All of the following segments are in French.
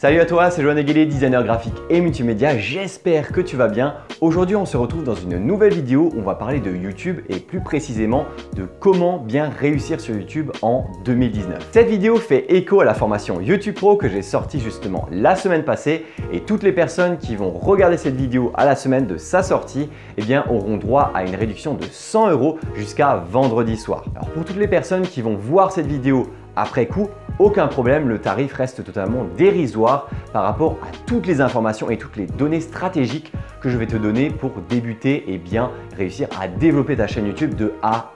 Salut à toi, c'est Joanne Aguilé, designer graphique et multimédia. J'espère que tu vas bien. Aujourd'hui, on se retrouve dans une nouvelle vidéo où on va parler de YouTube et plus précisément de comment bien réussir sur YouTube en 2019. Cette vidéo fait écho à la formation YouTube Pro que j'ai sortie justement la semaine passée et toutes les personnes qui vont regarder cette vidéo à la semaine de sa sortie eh bien, auront droit à une réduction de 100 euros jusqu'à vendredi soir. Alors pour toutes les personnes qui vont voir cette vidéo après coup, aucun problème, le tarif reste totalement dérisoire par rapport à toutes les informations et toutes les données stratégiques que je vais te donner pour débuter et bien réussir à développer ta chaîne YouTube de A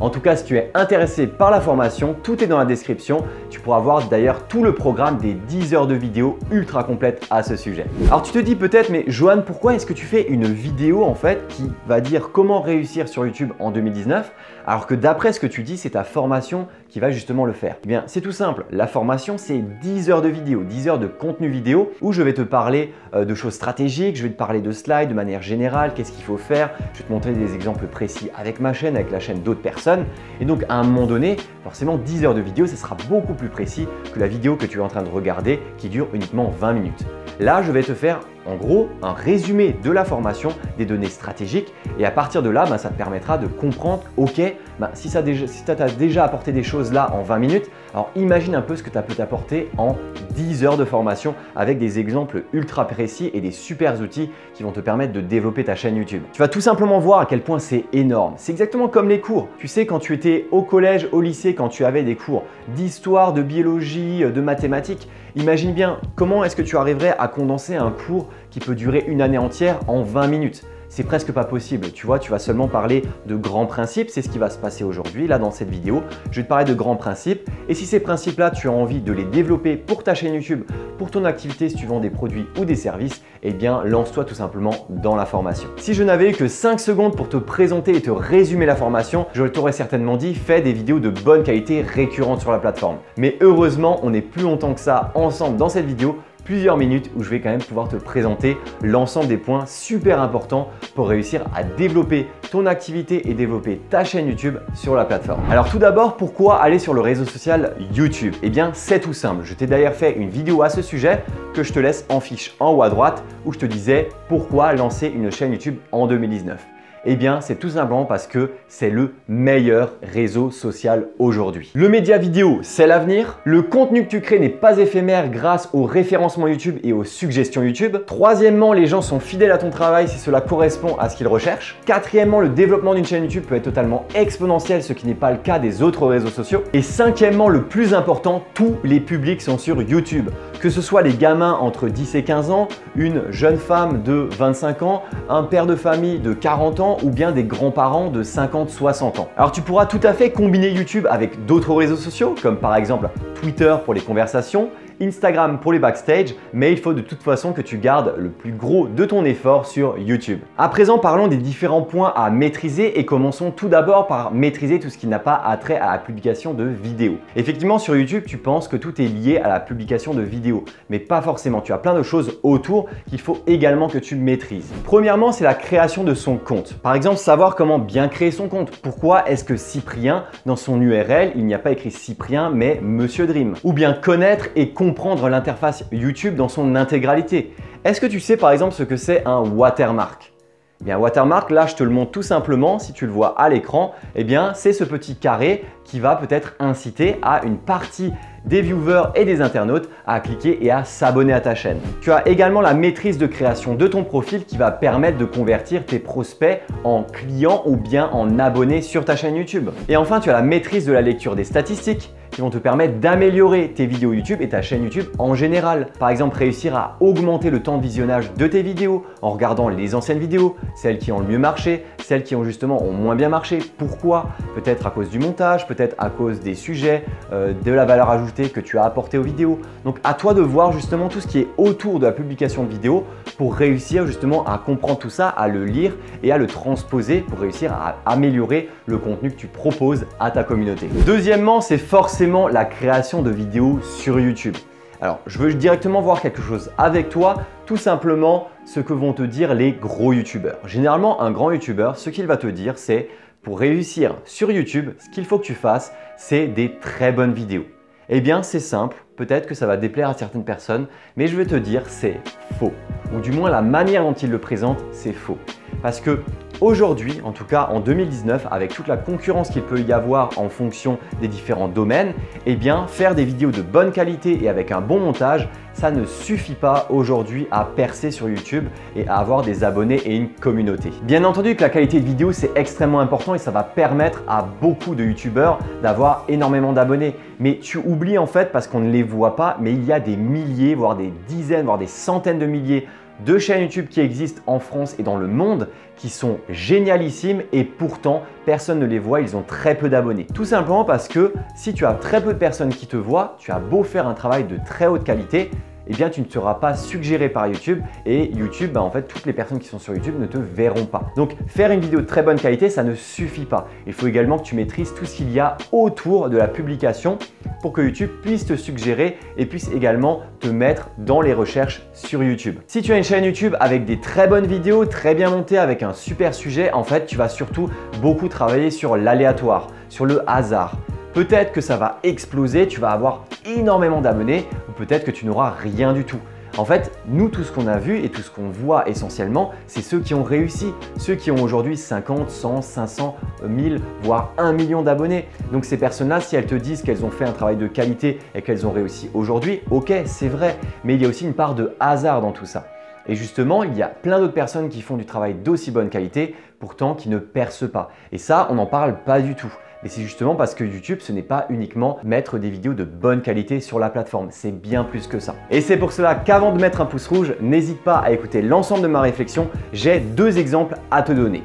En tout cas, si tu es intéressé par la formation, tout est dans la description. Tu pourras voir d'ailleurs tout le programme des 10 heures de vidéo ultra complètes à ce sujet. Alors tu te dis peut-être, mais Johan, pourquoi est-ce que tu fais une vidéo en fait qui va dire comment réussir sur YouTube en 2019 alors que d'après ce que tu dis, c'est ta formation qui va justement le faire? Eh bien, c'est tout simple. La formation, c'est 10 heures de vidéo, 10 heures de contenu vidéo où je vais te parler euh, de choses stratégiques, je vais te parler de slides de manière générale, qu'est-ce qu'il faut faire, je vais te montrer des exemples précis avec ma chaîne, avec la chaîne d'autres personnes. Et donc à un moment donné, forcément 10 heures de vidéo, ce sera beaucoup plus précis que la vidéo que tu es en train de regarder qui dure uniquement 20 minutes. Là, je vais te faire en gros un résumé de la formation, des données stratégiques et à partir de là, bah, ça te permettra de comprendre, ok, bah, si ça si as déjà apporté des choses là en 20 minutes, alors imagine un peu ce que ça peut t'apporter en 10 heures de formation avec des exemples ultra précis et des super outils qui vont te permettre de développer ta chaîne YouTube. Tu vas tout simplement voir à quel point c'est énorme. C'est exactement comme les cours. Tu sais, quand tu étais au collège, au lycée, quand tu avais des cours d'histoire, de biologie, de mathématiques, imagine bien comment est-ce que tu arriverais à condenser un cours qui peut durer une année entière en 20 minutes c'est presque pas possible. Tu vois, tu vas seulement parler de grands principes. C'est ce qui va se passer aujourd'hui, là, dans cette vidéo. Je vais te parler de grands principes. Et si ces principes-là, tu as envie de les développer pour ta chaîne YouTube, pour ton activité, si tu vends des produits ou des services, eh bien, lance-toi tout simplement dans la formation. Si je n'avais eu que 5 secondes pour te présenter et te résumer la formation, je t'aurais certainement dit, fais des vidéos de bonne qualité récurrentes sur la plateforme. Mais heureusement, on n'est plus longtemps que ça ensemble dans cette vidéo plusieurs minutes où je vais quand même pouvoir te présenter l'ensemble des points super importants pour réussir à développer ton activité et développer ta chaîne YouTube sur la plateforme. Alors tout d'abord, pourquoi aller sur le réseau social YouTube? Eh bien, c'est tout simple. Je t'ai d'ailleurs fait une vidéo à ce sujet que je te laisse en fiche en haut à droite où je te disais pourquoi lancer une chaîne YouTube en 2019. Eh bien, c'est tout simplement parce que c'est le meilleur réseau social aujourd'hui. Le média vidéo, c'est l'avenir. Le contenu que tu crées n'est pas éphémère grâce au référencement YouTube et aux suggestions YouTube. Troisièmement, les gens sont fidèles à ton travail si cela correspond à ce qu'ils recherchent. Quatrièmement, le développement d'une chaîne YouTube peut être totalement exponentiel, ce qui n'est pas le cas des autres réseaux sociaux. Et cinquièmement, le plus important, tous les publics sont sur YouTube. Que ce soit les gamins entre 10 et 15 ans, une jeune femme de 25 ans, un père de famille de 40 ans, ou bien des grands-parents de 50-60 ans. Alors tu pourras tout à fait combiner YouTube avec d'autres réseaux sociaux, comme par exemple Twitter pour les conversations, Instagram pour les backstage, mais il faut de toute façon que tu gardes le plus gros de ton effort sur YouTube. À présent, parlons des différents points à maîtriser et commençons tout d'abord par maîtriser tout ce qui n'a pas attrait à la publication de vidéos. Effectivement, sur YouTube, tu penses que tout est lié à la publication de vidéos, mais pas forcément. Tu as plein de choses autour qu'il faut également que tu maîtrises. Premièrement, c'est la création de son compte. Par exemple, savoir comment bien créer son compte. Pourquoi est-ce que Cyprien, dans son URL, il n'y a pas écrit Cyprien, mais Monsieur Dream? Ou bien connaître et comprendre comprendre l'interface YouTube dans son intégralité. Est-ce que tu sais par exemple ce que c'est un watermark? Eh bien, watermark, là, je te le montre tout simplement, si tu le vois à l'écran, eh bien, c'est ce petit carré qui va peut-être inciter à une partie des viewers et des internautes à cliquer et à s'abonner à ta chaîne. Tu as également la maîtrise de création de ton profil qui va permettre de convertir tes prospects en clients ou bien en abonnés sur ta chaîne YouTube. Et enfin, tu as la maîtrise de la lecture des statistiques qui vont te permettre d'améliorer tes vidéos YouTube et ta chaîne YouTube en général. Par exemple, réussir à augmenter le temps de visionnage de tes vidéos en regardant les anciennes vidéos, celles qui ont le mieux marché, celles qui ont justement ont moins bien marché. Pourquoi? Peut-être à cause du montage, peut-être à cause des sujets, euh, de la valeur ajoutée que tu as apporté aux vidéos. Donc à toi de voir justement tout ce qui est autour de la publication de vidéos pour réussir justement à comprendre tout ça, à le lire et à le transposer pour réussir à améliorer le contenu que tu proposes à ta communauté. Deuxièmement, c'est la création de vidéos sur YouTube. Alors, je veux directement voir quelque chose avec toi, tout simplement ce que vont te dire les gros youtubeurs. Généralement, un grand youtubeur, ce qu'il va te dire, c'est pour réussir sur YouTube, ce qu'il faut que tu fasses, c'est des très bonnes vidéos. Eh bien, c'est simple. peut-être que ça va déplaire à certaines personnes, mais je vais te dire c'est faux. Ou du moins la manière dont ils le présentent, c'est faux. Parce que aujourd'hui, en tout cas en 2019, avec toute la concurrence qu'il peut y avoir en fonction des différents domaines, eh bien faire des vidéos de bonne qualité et avec un bon montage, ça ne suffit pas aujourd'hui à percer sur YouTube et à avoir des abonnés et une communauté. Bien entendu que la qualité de vidéo c'est extrêmement important et ça va permettre à beaucoup de YouTubeurs d'avoir énormément d'abonnés. Mais tu oublies en fait parce qu'on ne les voit pas, mais il y a des milliers, voire des dizaines, voire des centaines de milliers de chaînes YouTube qui existent en France et dans le monde qui sont génialissimes et pourtant personne ne les voit, ils ont très peu d'abonnés. Tout simplement parce que si tu as très peu de personnes qui te voient, tu as beau faire un travail de très haute qualité, eh bien tu ne seras pas suggéré par YouTube et YouTube, bah, en fait, toutes les personnes qui sont sur YouTube ne te verront pas. Donc faire une vidéo de très bonne qualité, ça ne suffit pas. Il faut également que tu maîtrises tout ce qu'il y a autour de la publication pour que YouTube puisse te suggérer et puisse également te mettre dans les recherches sur YouTube. Si tu as une chaîne YouTube avec des très bonnes vidéos, très bien montées, avec un super sujet, en fait, tu vas surtout beaucoup travailler sur l'aléatoire, sur le hasard. Peut-être que ça va exploser, tu vas avoir énormément d'abonnés ou peut-être que tu n'auras rien du tout. En fait, nous, tout ce qu'on a vu et tout ce qu'on voit essentiellement, c'est ceux qui ont réussi, ceux qui ont aujourd'hui 50, 100, 500, 1000, voire 1 million d'abonnés. Donc ces personnes-là, si elles te disent qu'elles ont fait un travail de qualité et qu'elles ont réussi aujourd'hui, ok, c'est vrai, mais il y a aussi une part de hasard dans tout ça. Et justement, il y a plein d'autres personnes qui font du travail d'aussi bonne qualité, pourtant qui ne percent pas. Et ça, on n'en parle pas du tout. Et c'est justement parce que YouTube, ce n'est pas uniquement mettre des vidéos de bonne qualité sur la plateforme, c'est bien plus que ça. Et c'est pour cela qu'avant de mettre un pouce rouge, n'hésite pas à écouter l'ensemble de ma réflexion. J'ai deux exemples à te donner.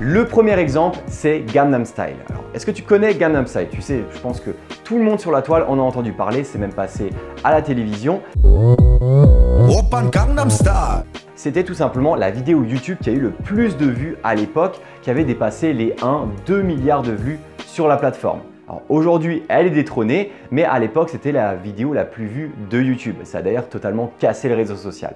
Le premier exemple, c'est Gangnam Style. Alors, est-ce que tu connais Gangnam Style? Tu sais, je pense que tout le monde sur la toile en a entendu parler, c'est même passé à la télévision. C'était tout simplement la vidéo YouTube qui a eu le plus de vues à l'époque, qui avait dépassé les 1-2 milliards de vues sur la plateforme. aujourd'hui, elle est détrônée, mais à l'époque, c'était la vidéo la plus vue de YouTube. Ça a d'ailleurs totalement cassé le réseau social.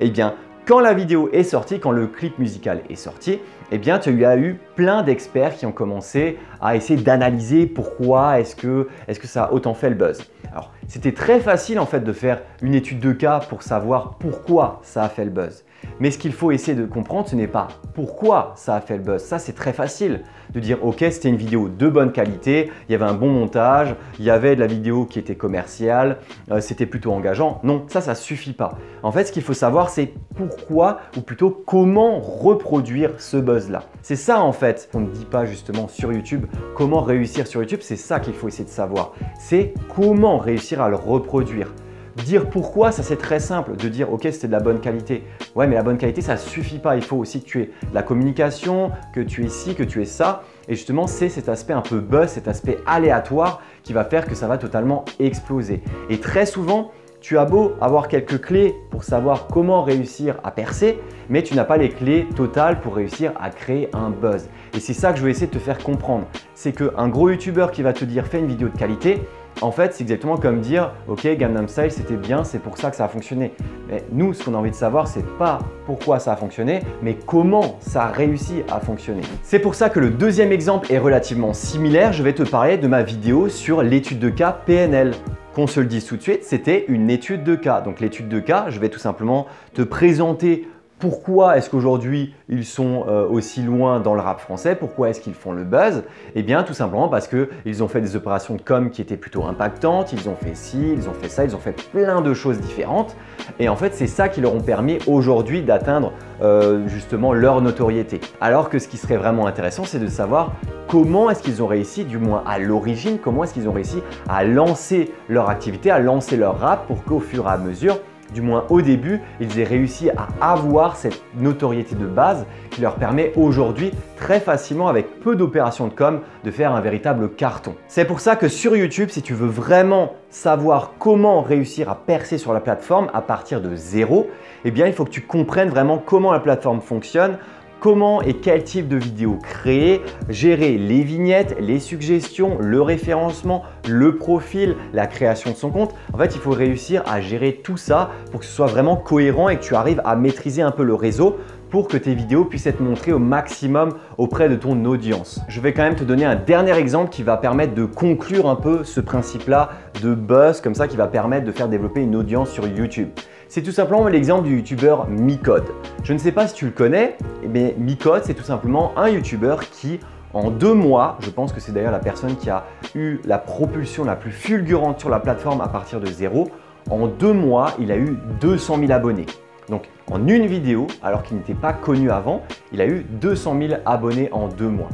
Eh bien, quand la vidéo est sortie, quand le clip musical est sorti, eh bien, tu as eu plein d'experts qui ont commencé à essayer d'analyser pourquoi est-ce que, que ça a autant fait le buzz. Alors, c'était très facile en fait de faire une étude de cas pour savoir pourquoi ça a fait le buzz. Mais ce qu'il faut essayer de comprendre, ce n'est pas pourquoi ça a fait le buzz. Ça, c'est très facile de dire ok, c'était une vidéo de bonne qualité, il y avait un bon montage, il y avait de la vidéo qui était commerciale, euh, c'était plutôt engageant. Non, ça, ça suffit pas. En fait, ce qu'il faut savoir, c'est pourquoi ou plutôt comment reproduire ce buzz-là. C'est ça en fait qu'on ne dit pas justement sur YouTube. Comment réussir sur YouTube, c'est ça qu'il faut essayer de savoir. C'est comment réussir à le reproduire. Dire pourquoi, ça c'est très simple, de dire ok c'était de la bonne qualité. Ouais mais la bonne qualité ça suffit pas, il faut aussi que tu aies la communication, que tu aies ci, que tu aies ça. Et justement c'est cet aspect un peu buzz, cet aspect aléatoire qui va faire que ça va totalement exploser. Et très souvent, tu as beau avoir quelques clés pour savoir comment réussir à percer, mais tu n'as pas les clés totales pour réussir à créer un buzz. Et c'est ça que je vais essayer de te faire comprendre. C'est qu'un gros youtubeur qui va te dire fais une vidéo de qualité, en fait, c'est exactement comme dire OK, Gangnam Style, c'était bien, c'est pour ça que ça a fonctionné. Mais nous, ce qu'on a envie de savoir, c'est pas pourquoi ça a fonctionné, mais comment ça a réussi à fonctionner. C'est pour ça que le deuxième exemple est relativement similaire. Je vais te parler de ma vidéo sur l'étude de cas PNL. Qu'on se le dise tout de suite, c'était une étude de cas. Donc l'étude de cas, je vais tout simplement te présenter pourquoi est-ce qu'aujourd'hui ils sont euh, aussi loin dans le rap français? Pourquoi est-ce qu'ils font le buzz? Eh bien tout simplement parce qu'ils ont fait des opérations de com qui étaient plutôt impactantes, ils ont fait ci, ils ont fait ça, ils ont fait plein de choses différentes. Et en fait c'est ça qui leur ont permis aujourd'hui d'atteindre euh, justement leur notoriété. Alors que ce qui serait vraiment intéressant c'est de savoir comment est-ce qu'ils ont réussi, du moins à l'origine, comment est-ce qu'ils ont réussi à lancer leur activité, à lancer leur rap pour qu'au fur et à mesure du moins au début, ils aient réussi à avoir cette notoriété de base qui leur permet aujourd'hui très facilement avec peu d'opérations de com de faire un véritable carton. C'est pour ça que sur YouTube, si tu veux vraiment savoir comment réussir à percer sur la plateforme à partir de zéro, eh bien il faut que tu comprennes vraiment comment la plateforme fonctionne, comment et quel type de vidéo créer, gérer les vignettes, les suggestions, le référencement, le profil, la création de son compte. En fait, il faut réussir à gérer tout ça pour que ce soit vraiment cohérent et que tu arrives à maîtriser un peu le réseau pour que tes vidéos puissent être montrées au maximum auprès de ton audience. Je vais quand même te donner un dernier exemple qui va permettre de conclure un peu ce principe-là de buzz comme ça qui va permettre de faire développer une audience sur YouTube. C'est tout simplement l'exemple du youtubeur Micode. Je ne sais pas si tu le connais, mais Micode c'est tout simplement un youtubeur qui en deux mois, je pense que c'est d'ailleurs la personne qui a eu la propulsion la plus fulgurante sur la plateforme à partir de zéro. En deux mois, il a eu 200 000 abonnés. Donc en une vidéo, alors qu'il n'était pas connu avant, il a eu 200 000 abonnés en deux mois.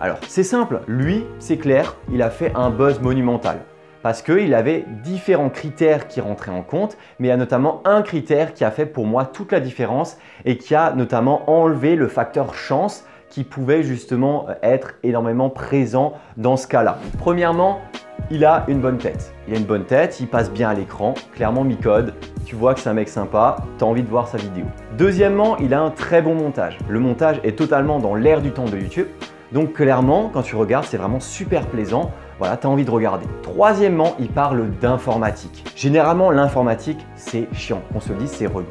Alors c'est simple, lui, c'est clair, il a fait un buzz monumental. Parce qu'il avait différents critères qui rentraient en compte, mais il y a notamment un critère qui a fait pour moi toute la différence et qui a notamment enlevé le facteur chance qui pouvait justement être énormément présent dans ce cas-là. Premièrement, il a une bonne tête. Il a une bonne tête, il passe bien à l'écran, clairement mi-code, tu vois que c'est un mec sympa, tu as envie de voir sa vidéo. Deuxièmement, il a un très bon montage. Le montage est totalement dans l'air du temps de YouTube, donc clairement, quand tu regardes, c'est vraiment super plaisant. Voilà, tu as envie de regarder. Troisièmement, il parle d'informatique. Généralement, l'informatique, c'est chiant. On se dit, c'est relou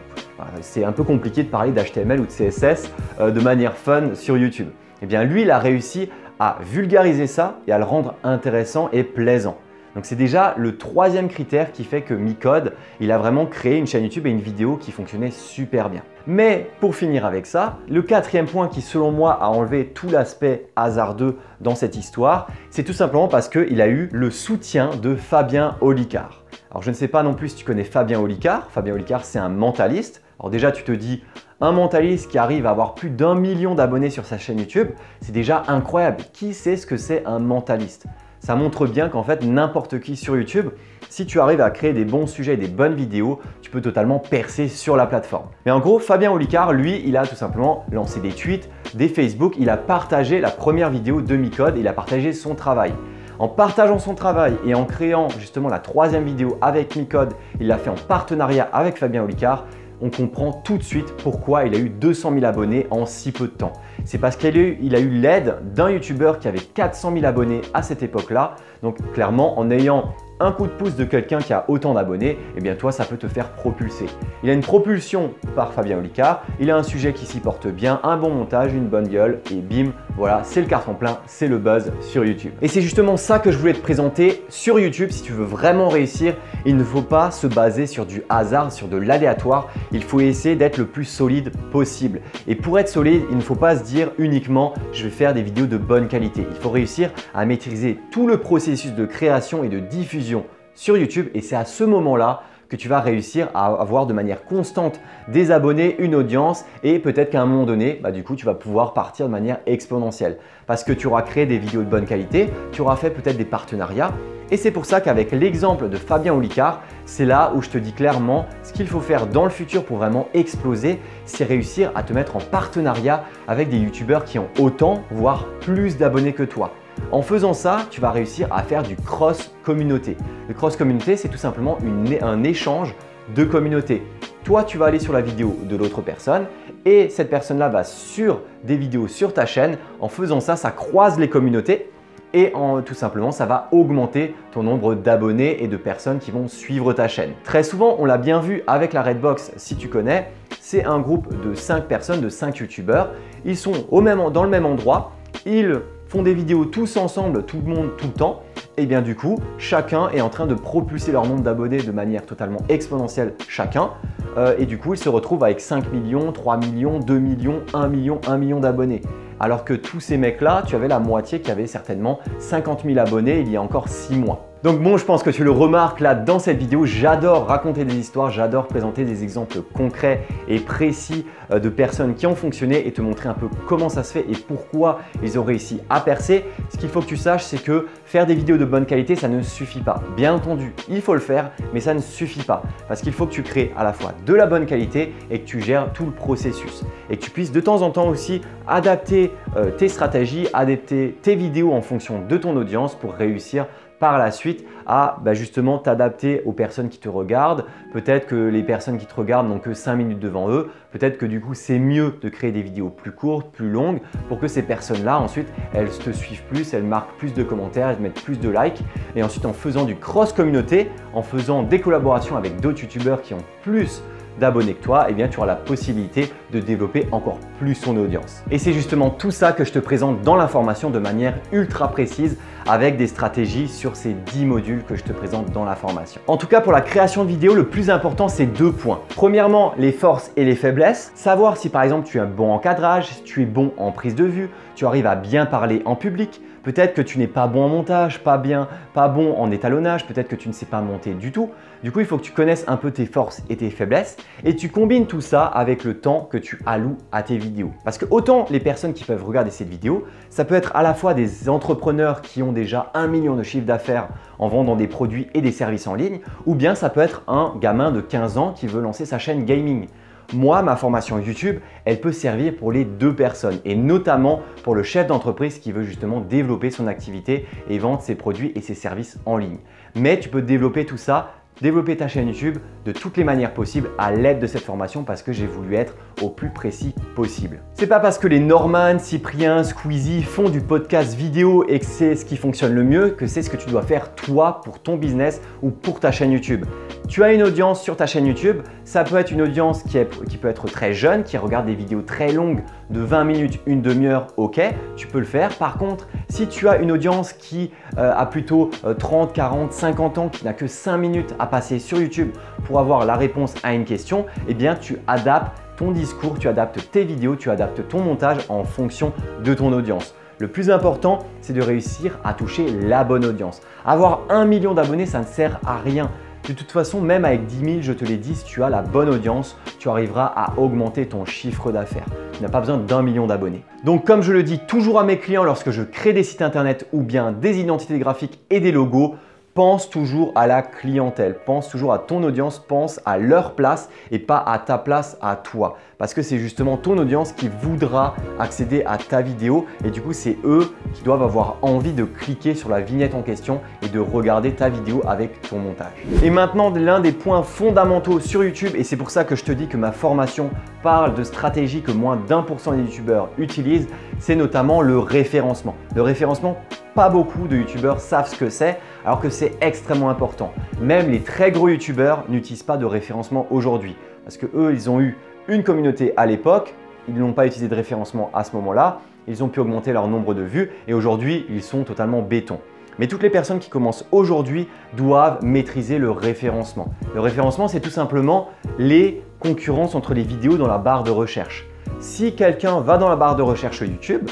c'est un peu compliqué de parler d'HTML ou de CSS euh, de manière fun sur YouTube. Eh bien, lui, il a réussi à vulgariser ça et à le rendre intéressant et plaisant. Donc c'est déjà le troisième critère qui fait que Micode, il a vraiment créé une chaîne YouTube et une vidéo qui fonctionnait super bien. Mais pour finir avec ça, le quatrième point qui selon moi a enlevé tout l'aspect hasardeux dans cette histoire, c'est tout simplement parce qu'il a eu le soutien de Fabien Olicard. Alors je ne sais pas non plus si tu connais Fabien Olicard. Fabien Olicard c'est un mentaliste. Alors déjà, tu te dis, un mentaliste qui arrive à avoir plus d'un million d'abonnés sur sa chaîne YouTube, c'est déjà incroyable. Qui sait ce que c'est un mentaliste? Ça montre bien qu'en fait n'importe qui sur YouTube, si tu arrives à créer des bons sujets et des bonnes vidéos, tu peux totalement percer sur la plateforme. Mais en gros, Fabien Olicard, lui, il a tout simplement lancé des tweets, des Facebook, il a partagé la première vidéo de Micode, il a partagé son travail. En partageant son travail et en créant justement la troisième vidéo avec Micode, il l'a fait en partenariat avec Fabien Olicard on comprend tout de suite pourquoi il a eu 200 000 abonnés en si peu de temps. C'est parce qu'il a eu l'aide d'un YouTuber qui avait 400 000 abonnés à cette époque-là. Donc clairement, en ayant un coup de pouce de quelqu'un qui a autant d'abonnés, eh bien toi, ça peut te faire propulser. Il a une propulsion par Fabien Olicard, il a un sujet qui s'y porte bien, un bon montage, une bonne gueule, et bim, voilà, c'est le carton plein, c'est le buzz sur YouTube. Et c'est justement ça que je voulais te présenter sur YouTube. Si tu veux vraiment réussir, il ne faut pas se baser sur du hasard, sur de l'aléatoire. Il faut essayer d'être le plus solide possible. Et pour être solide, il ne faut pas se dire uniquement je vais faire des vidéos de bonne qualité. Il faut réussir à maîtriser tout le processus de création et de diffusion sur YouTube et c'est à ce moment-là que tu vas réussir à avoir de manière constante des abonnés, une audience et peut-être qu'à un moment donné, bah, du coup, tu vas pouvoir partir de manière exponentielle parce que tu auras créé des vidéos de bonne qualité, tu auras fait peut-être des partenariats et c'est pour ça qu'avec l'exemple de Fabien Olicard, c'est là où je te dis clairement ce qu'il faut faire dans le futur pour vraiment exploser, c'est réussir à te mettre en partenariat avec des youtubeurs qui ont autant, voire plus d'abonnés que toi. En faisant ça, tu vas réussir à faire du cross-communauté. Le cross-communauté, c'est tout simplement un échange de communauté. Toi, tu vas aller sur la vidéo de l'autre personne et cette personne-là va sur des vidéos sur ta chaîne. En faisant ça, ça croise les communautés et tout simplement, ça va augmenter ton nombre d'abonnés et de personnes qui vont suivre ta chaîne. Très souvent, on l'a bien vu avec la Redbox, si tu connais, c'est un groupe de 5 personnes, de 5 youtubeurs. Ils sont dans le même endroit, ils font des vidéos tous ensemble, tout le monde, tout le temps, et bien du coup, chacun est en train de propulser leur nombre d'abonnés de manière totalement exponentielle chacun. Euh, et du coup, ils se retrouvent avec 5 millions, 3 millions, 2 millions, 1 million, 1 million d'abonnés. Alors que tous ces mecs-là, tu avais la moitié qui avait certainement 50 000 abonnés il y a encore 6 mois. Donc bon, je pense que tu le remarques là dans cette vidéo, j'adore raconter des histoires, j'adore présenter des exemples concrets et précis euh, de personnes qui ont fonctionné et te montrer un peu comment ça se fait et pourquoi ils ont réussi à percer. Ce qu'il faut que tu saches, c'est que faire des vidéos de bonne qualité, ça ne suffit pas. Bien entendu, il faut le faire, mais ça ne suffit pas parce qu'il faut que tu crées à la fois de la bonne qualité et que tu gères tout le processus et que tu puisses de temps en temps aussi adapter euh, tes stratégies, adapter tes vidéos en fonction de ton audience pour réussir par la suite à bah, justement t'adapter aux personnes qui te regardent. Peut-être que les personnes qui te regardent n'ont que 5 minutes devant eux. Peut-être que du coup c'est mieux de créer des vidéos plus courtes, plus longues pour que ces personnes-là ensuite elles te suivent plus, elles marquent plus de commentaires, elles mettent plus de likes. Et ensuite en faisant du cross communauté, en faisant des collaborations avec d'autres youtubeurs qui ont plus d'abonnés que toi, eh bien tu auras la possibilité de développer encore plus son audience. Et c'est justement tout ça que je te présente dans l'information de manière ultra précise avec des stratégies sur ces 10 modules que je te présente dans la formation. En tout cas, pour la création de vidéos, le plus important, c'est deux points. Premièrement, les forces et les faiblesses. Savoir si par exemple tu es un bon encadrage, si tu es bon en prise de vue, tu arrives à bien parler en public, Peut-être que tu n'es pas bon en montage, pas bien, pas bon en étalonnage, peut-être que tu ne sais pas monter du tout. Du coup, il faut que tu connaisses un peu tes forces et tes faiblesses et tu combines tout ça avec le temps que tu alloues à tes vidéos. Parce que autant les personnes qui peuvent regarder cette vidéo, ça peut être à la fois des entrepreneurs qui ont déjà un million de chiffre d'affaires en vendant des produits et des services en ligne, ou bien ça peut être un gamin de 15 ans qui veut lancer sa chaîne gaming. Moi, ma formation YouTube, elle peut servir pour les deux personnes et notamment pour le chef d'entreprise qui veut justement développer son activité et vendre ses produits et ses services en ligne. Mais tu peux développer tout ça développer ta chaîne YouTube de toutes les manières possibles à l'aide de cette formation parce que j'ai voulu être au plus précis possible. C'est pas parce que les Norman, Cyprien, Squeezie font du podcast vidéo et que c'est ce qui fonctionne le mieux que c'est ce que tu dois faire toi pour ton business ou pour ta chaîne YouTube. Tu as une audience sur ta chaîne YouTube, ça peut être une audience qui, qui peut être très jeune, qui regarde des vidéos très longues de 20 minutes, une demi-heure, ok, tu peux le faire. Par contre, si tu as une audience qui euh, a plutôt 30, 40, 50 ans, qui n'a que 5 minutes à passer sur YouTube pour avoir la réponse à une question, eh bien tu adaptes ton discours, tu adaptes tes vidéos, tu adaptes ton montage en fonction de ton audience. Le plus important, c'est de réussir à toucher la bonne audience. Avoir un million d'abonnés, ça ne sert à rien. De toute façon, même avec 10 000, je te l'ai dit, si tu as la bonne audience, tu arriveras à augmenter ton chiffre d'affaires. Tu n'as pas besoin d'un million d'abonnés. Donc comme je le dis toujours à mes clients lorsque je crée des sites internet ou bien des identités graphiques et des logos, pense toujours à la clientèle, pense toujours à ton audience, pense à leur place et pas à ta place à toi. Parce que c'est justement ton audience qui voudra accéder à ta vidéo et du coup c'est eux qui doivent avoir envie de cliquer sur la vignette en question et de regarder ta vidéo avec ton montage. Et maintenant l'un des points fondamentaux sur YouTube et c'est pour ça que je te dis que ma formation parle de stratégie que moins d'un pour cent des youtubeurs utilisent, c'est notamment le référencement. Le référencement, pas beaucoup de youtubeurs savent ce que c'est alors que c'est extrêmement important. Même les très gros youtubeurs n'utilisent pas de référencement aujourd'hui parce que eux, ils ont eu une communauté à l'époque, ils n'ont pas utilisé de référencement à ce moment-là, ils ont pu augmenter leur nombre de vues et aujourd'hui, ils sont totalement béton. Mais toutes les personnes qui commencent aujourd'hui doivent maîtriser le référencement. Le référencement, c'est tout simplement les concurrences entre les vidéos dans la barre de recherche. Si quelqu'un va dans la barre de recherche YouTube,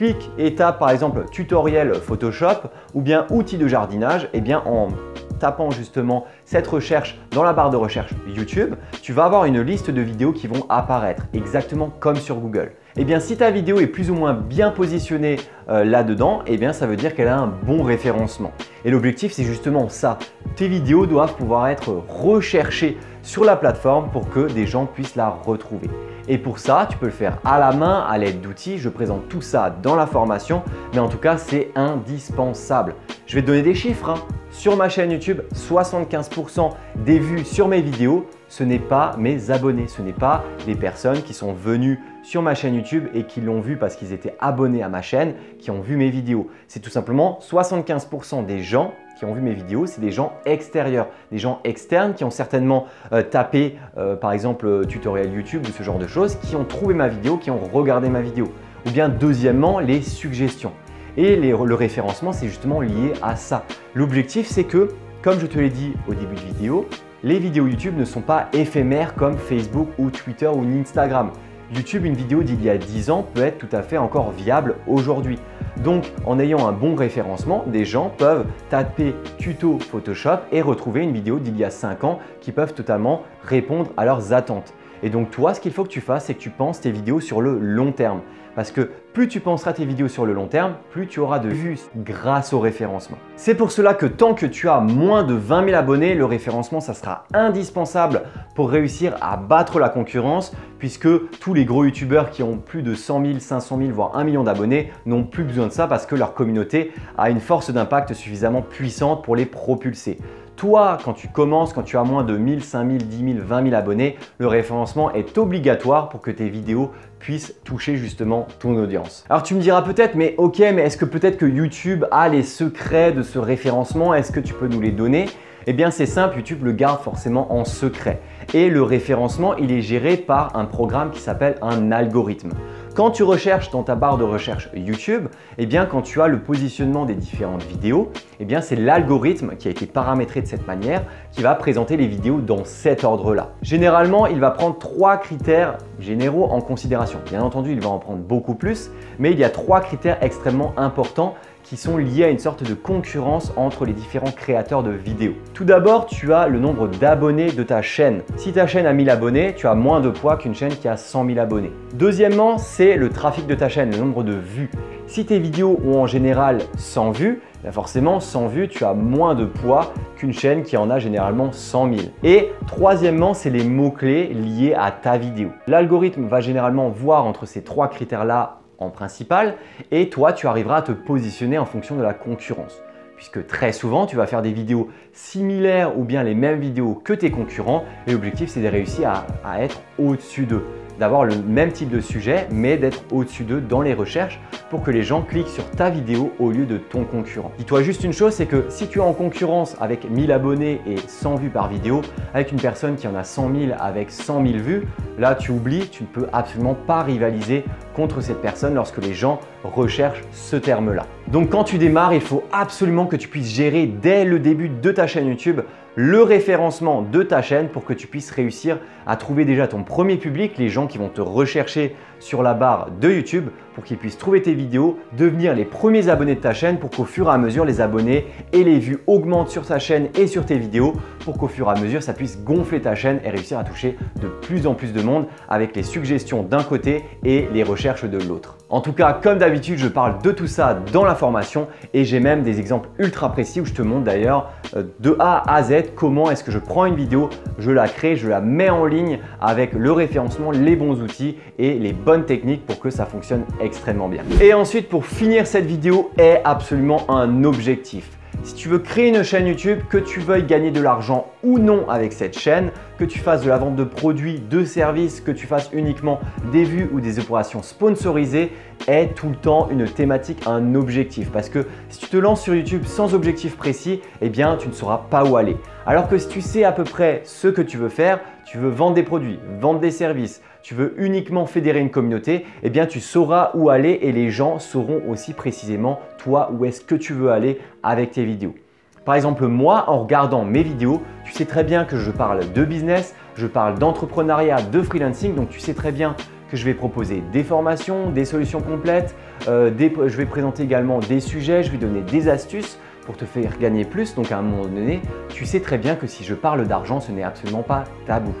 clique et tape par exemple tutoriel Photoshop ou bien outils de jardinage, et eh bien en tapant justement cette recherche dans la barre de recherche YouTube, tu vas avoir une liste de vidéos qui vont apparaître exactement comme sur Google. Et eh bien si ta vidéo est plus ou moins bien positionnée euh, là-dedans, eh bien ça veut dire qu'elle a un bon référencement. Et l'objectif c'est justement ça. Tes vidéos doivent pouvoir être recherchées sur la plateforme pour que des gens puissent la retrouver. Et pour ça, tu peux le faire à la main, à l'aide d'outils. Je présente tout ça dans la formation, mais en tout cas, c'est indispensable. Je vais te donner des chiffres. Hein. Sur ma chaîne YouTube, 75% des vues sur mes vidéos, ce n'est pas mes abonnés, ce n'est pas des personnes qui sont venues sur ma chaîne YouTube et qui l'ont vu parce qu'ils étaient abonnés à ma chaîne, qui ont vu mes vidéos. C'est tout simplement 75% des gens qui ont vu mes vidéos, c'est des gens extérieurs, des gens externes qui ont certainement euh, tapé euh, par exemple euh, tutoriel YouTube ou ce genre de choses, qui ont trouvé ma vidéo, qui ont regardé ma vidéo. Ou bien deuxièmement, les suggestions. Et le référencement, c'est justement lié à ça. L'objectif, c'est que, comme je te l'ai dit au début de vidéo, les vidéos YouTube ne sont pas éphémères comme Facebook ou Twitter ou Instagram. YouTube, une vidéo d'il y a 10 ans peut être tout à fait encore viable aujourd'hui. Donc en ayant un bon référencement, des gens peuvent taper tuto Photoshop et retrouver une vidéo d'il y a 5 ans qui peuvent totalement répondre à leurs attentes. Et donc toi, ce qu'il faut que tu fasses, c'est que tu penses tes vidéos sur le long terme. Parce que plus tu penseras tes vidéos sur le long terme, plus tu auras de vues grâce au référencement. C'est pour cela que tant que tu as moins de 20 000 abonnés, le référencement, ça sera indispensable pour réussir à battre la concurrence, puisque tous les gros youtubeurs qui ont plus de 100 000, 500 000, voire 1 million d'abonnés n'ont plus besoin de ça parce que leur communauté a une force d'impact suffisamment puissante pour les propulser. Toi, quand tu commences, quand tu as moins de 1000, 5000, 10 000, 20 000 abonnés, le référencement est obligatoire pour que tes vidéos puissent toucher justement ton audience. Alors tu me diras peut-être, mais ok, mais est-ce que peut-être que YouTube a les secrets de ce référencement? Est-ce que tu peux nous les donner? Eh bien c'est simple, YouTube le garde forcément en secret. Et le référencement, il est géré par un programme qui s'appelle un algorithme. Quand tu recherches dans ta barre de recherche YouTube, eh bien quand tu as le positionnement des différentes vidéos, eh bien c'est l'algorithme qui a été paramétré de cette manière qui va présenter les vidéos dans cet ordre-là. Généralement, il va prendre trois critères généraux en considération. Bien entendu, il va en prendre beaucoup plus, mais il y a trois critères extrêmement importants qui sont liés à une sorte de concurrence entre les différents créateurs de vidéos. Tout d'abord, tu as le nombre d'abonnés de ta chaîne. Si ta chaîne a 1000 abonnés, tu as moins de poids qu'une chaîne qui a 100 000 abonnés. Deuxièmement, c'est le trafic de ta chaîne, le nombre de vues. Si tes vidéos ont en général 100 vues, ben forcément 100 vues, tu as moins de poids qu'une chaîne qui en a généralement 100 000. Et troisièmement, c'est les mots-clés liés à ta vidéo. L'algorithme va généralement voir entre ces trois critères-là en principal et toi tu arriveras à te positionner en fonction de la concurrence. Puisque très souvent tu vas faire des vidéos similaires ou bien les mêmes vidéos que tes concurrents et l'objectif c'est de réussir à, à être au-dessus d'eux d'avoir le même type de sujet, mais d'être au-dessus d'eux dans les recherches pour que les gens cliquent sur ta vidéo au lieu de ton concurrent. Dis-toi juste une chose, c'est que si tu es en concurrence avec 1000 abonnés et 100 vues par vidéo, avec une personne qui en a 100 000 avec 100 000 vues, là tu oublies, tu ne peux absolument pas rivaliser contre cette personne lorsque les gens recherchent ce terme-là. Donc quand tu démarres, il faut absolument que tu puisses gérer dès le début de ta chaîne YouTube le référencement de ta chaîne pour que tu puisses réussir à trouver déjà ton premier public, les gens qui vont te rechercher sur la barre de YouTube pour qu'ils puissent trouver tes vidéos, devenir les premiers abonnés de ta chaîne pour qu'au fur et à mesure les abonnés et les vues augmentent sur ta chaîne et sur tes vidéos pour qu'au fur et à mesure ça puisse gonfler ta chaîne et réussir à toucher de plus en plus de monde avec les suggestions d'un côté et les recherches de l'autre. En tout cas, comme d'habitude, je parle de tout ça dans la formation et j'ai même des exemples ultra précis où je te montre d'ailleurs euh, de A à Z comment est-ce que je prends une vidéo, je la crée, je la mets en ligne avec le référencement, les bons outils et les bonnes techniques pour que ça fonctionne extrêmement bien. Et ensuite, pour finir cette vidéo, est absolument un objectif. Si tu veux créer une chaîne YouTube, que tu veuilles gagner de l'argent ou non avec cette chaîne, que tu fasses de la vente de produits, de services, que tu fasses uniquement des vues ou des opérations sponsorisées, est tout le temps une thématique, un objectif. Parce que si tu te lances sur YouTube sans objectif précis, eh bien tu ne sauras pas où aller. Alors que si tu sais à peu près ce que tu veux faire, tu veux vendre des produits, vendre des services, tu veux uniquement fédérer une communauté, eh bien tu sauras où aller et les gens sauront aussi précisément toi où est-ce que tu veux aller avec tes vidéos. Par exemple, moi, en regardant mes vidéos, tu sais très bien que je parle de business, je parle d'entrepreneuriat, de freelancing, donc tu sais très bien que je vais proposer des formations, des solutions complètes, euh, je vais présenter également des sujets, je vais donner des astuces pour te faire gagner plus. Donc à un moment donné, tu sais très bien que si je parle d'argent, ce n'est absolument pas tabou.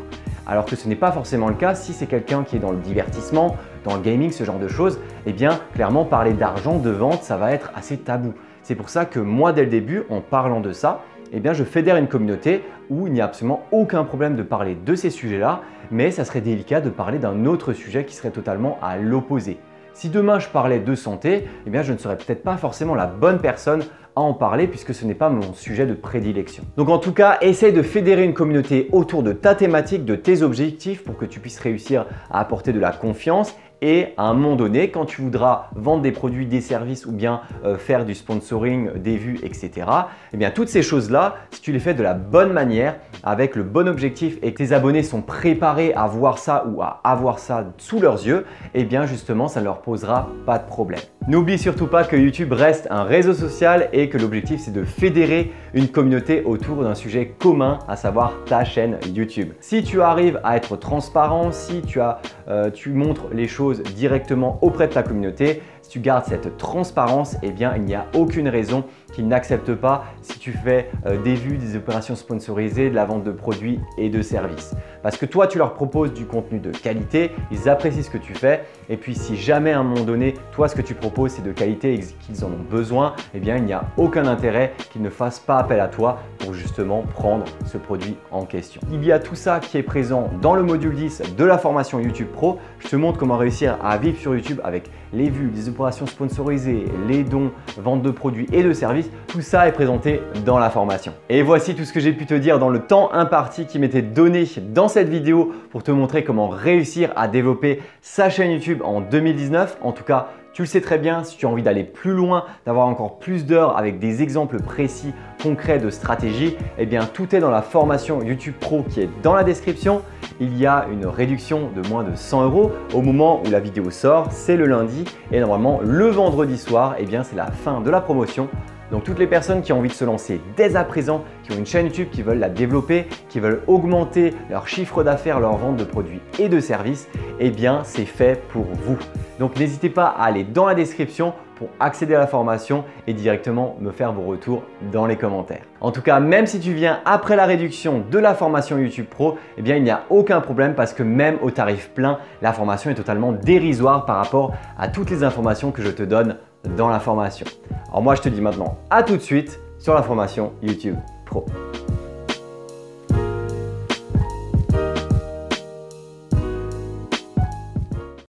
Alors que ce n'est pas forcément le cas si c'est quelqu'un qui est dans le divertissement, dans le gaming, ce genre de choses, eh bien clairement parler d'argent, de vente, ça va être assez tabou. C'est pour ça que moi dès le début, en parlant de ça, eh bien je fédère une communauté où il n'y a absolument aucun problème de parler de ces sujets-là, mais ça serait délicat de parler d'un autre sujet qui serait totalement à l'opposé. Si demain je parlais de santé, eh bien je ne serais peut-être pas forcément la bonne personne en parler puisque ce n'est pas mon sujet de prédilection. Donc en tout cas, essaye de fédérer une communauté autour de ta thématique, de tes objectifs pour que tu puisses réussir à apporter de la confiance et à un moment donné, quand tu voudras vendre des produits, des services ou bien euh, faire du sponsoring, des vues, etc., eh bien toutes ces choses-là, si tu les fais de la bonne manière, avec le bon objectif et que tes abonnés sont préparés à voir ça ou à avoir ça sous leurs yeux, eh bien justement, ça ne leur posera pas de problème. N'oublie surtout pas que YouTube reste un réseau social et que l'objectif c'est de fédérer une communauté autour d'un sujet commun, à savoir ta chaîne YouTube. Si tu arrives à être transparent, si tu, as, euh, tu montres les choses directement auprès de ta communauté, si tu gardes cette transparence, eh bien il n'y a aucune raison qu'ils n'acceptent pas si tu fais euh, des vues, des opérations sponsorisées, de la vente de produits et de services. Parce que toi, tu leur proposes du contenu de qualité, ils apprécient ce que tu fais. Et puis, si jamais à un moment donné, toi, ce que tu proposes, c'est de qualité et qu'ils en ont besoin, eh bien, il n'y a aucun intérêt qu'ils ne fassent pas appel à toi pour justement prendre ce produit en question. Il y a tout ça qui est présent dans le module 10 de la formation YouTube Pro. Je te montre comment réussir à vivre sur YouTube avec les vues, les opérations sponsorisées, les dons, vente de produits et de services tout ça est présenté dans la formation. Et voici tout ce que j'ai pu te dire dans le temps imparti qui m'était donné dans cette vidéo pour te montrer comment réussir à développer sa chaîne YouTube en 2019. En tout cas, tu le sais très bien, si tu as envie d'aller plus loin, d'avoir encore plus d'heures avec des exemples précis, concrets de stratégie, eh bien tout est dans la formation YouTube Pro qui est dans la description. Il y a une réduction de moins de 100 euros au moment où la vidéo sort, c'est le lundi et normalement le vendredi soir, eh bien c'est la fin de la promotion. Donc toutes les personnes qui ont envie de se lancer dès à présent, qui ont une chaîne YouTube, qui veulent la développer, qui veulent augmenter leur chiffre d'affaires, leur vente de produits et de services, eh bien c'est fait pour vous. Donc n'hésitez pas à aller dans la description pour accéder à la formation et directement me faire vos retours dans les commentaires. En tout cas, même si tu viens après la réduction de la formation YouTube Pro, eh bien il n'y a aucun problème parce que même au tarif plein, la formation est totalement dérisoire par rapport à toutes les informations que je te donne dans la formation. Alors moi je te dis maintenant à tout de suite sur la formation YouTube Pro.